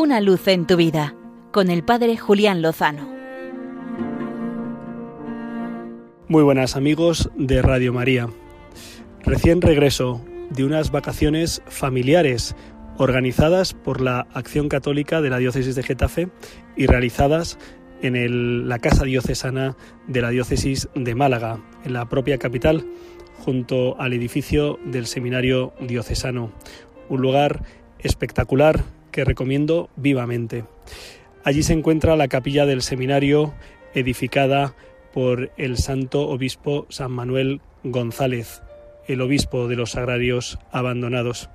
Una luz en tu vida con el Padre Julián Lozano. Muy buenas amigos de Radio María. Recién regreso de unas vacaciones familiares organizadas por la Acción Católica de la Diócesis de Getafe y realizadas en la Casa Diocesana de la Diócesis de Málaga, en la propia capital, junto al edificio del Seminario Diocesano. Un lugar espectacular que recomiendo vivamente. Allí se encuentra la capilla del seminario edificada por el santo obispo San Manuel González, el obispo de los agrarios abandonados.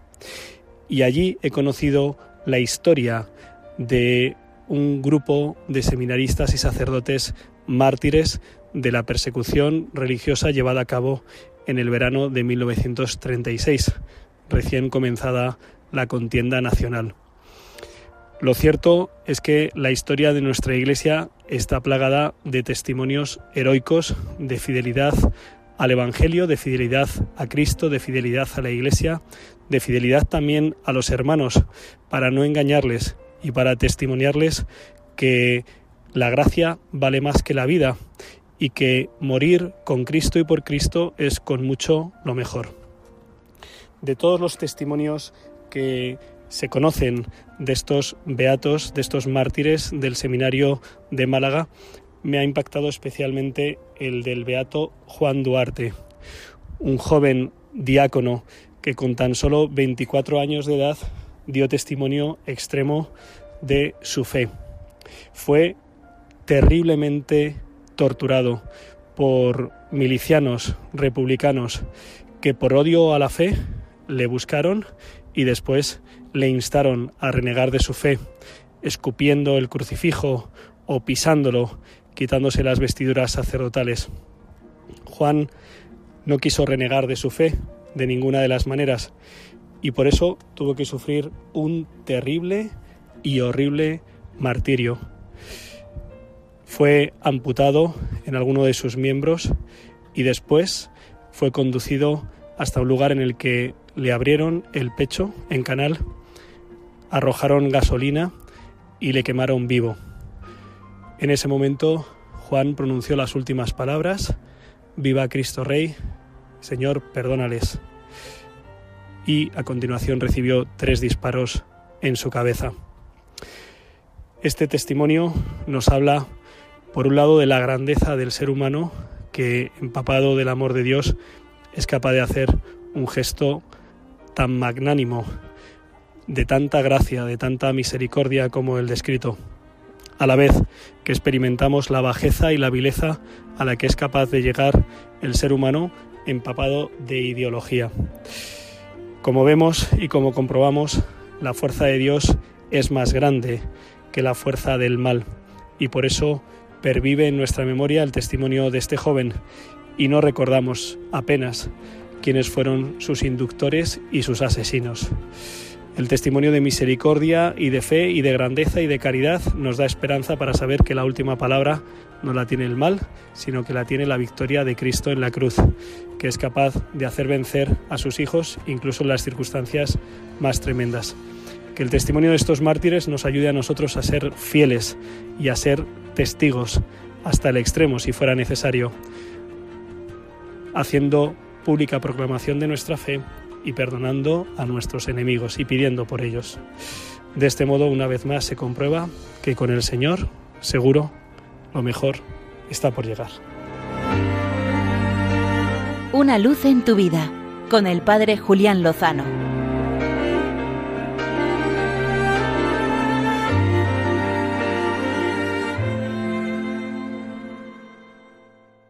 Y allí he conocido la historia de un grupo de seminaristas y sacerdotes mártires de la persecución religiosa llevada a cabo en el verano de 1936, recién comenzada la contienda nacional. Lo cierto es que la historia de nuestra Iglesia está plagada de testimonios heroicos de fidelidad al Evangelio, de fidelidad a Cristo, de fidelidad a la Iglesia, de fidelidad también a los hermanos, para no engañarles y para testimoniarles que la gracia vale más que la vida y que morir con Cristo y por Cristo es con mucho lo mejor. De todos los testimonios que se conocen de estos beatos, de estos mártires del seminario de Málaga, me ha impactado especialmente el del beato Juan Duarte, un joven diácono que con tan solo 24 años de edad dio testimonio extremo de su fe. Fue terriblemente torturado por milicianos republicanos que por odio a la fe le buscaron y después le instaron a renegar de su fe, escupiendo el crucifijo o pisándolo, quitándose las vestiduras sacerdotales. Juan no quiso renegar de su fe de ninguna de las maneras y por eso tuvo que sufrir un terrible y horrible martirio. Fue amputado en alguno de sus miembros y después fue conducido hasta un lugar en el que le abrieron el pecho en canal, arrojaron gasolina y le quemaron vivo. En ese momento Juan pronunció las últimas palabras, Viva Cristo Rey, Señor, perdónales. Y a continuación recibió tres disparos en su cabeza. Este testimonio nos habla, por un lado, de la grandeza del ser humano que, empapado del amor de Dios, es capaz de hacer un gesto tan magnánimo, de tanta gracia, de tanta misericordia como el descrito, a la vez que experimentamos la bajeza y la vileza a la que es capaz de llegar el ser humano empapado de ideología. Como vemos y como comprobamos, la fuerza de Dios es más grande que la fuerza del mal y por eso pervive en nuestra memoria el testimonio de este joven y no recordamos apenas quiénes fueron sus inductores y sus asesinos. El testimonio de misericordia y de fe y de grandeza y de caridad nos da esperanza para saber que la última palabra no la tiene el mal, sino que la tiene la victoria de Cristo en la cruz, que es capaz de hacer vencer a sus hijos incluso en las circunstancias más tremendas. Que el testimonio de estos mártires nos ayude a nosotros a ser fieles y a ser testigos hasta el extremo si fuera necesario, haciendo pública proclamación de nuestra fe y perdonando a nuestros enemigos y pidiendo por ellos. De este modo, una vez más, se comprueba que con el Señor, seguro, lo mejor está por llegar. Una luz en tu vida, con el Padre Julián Lozano.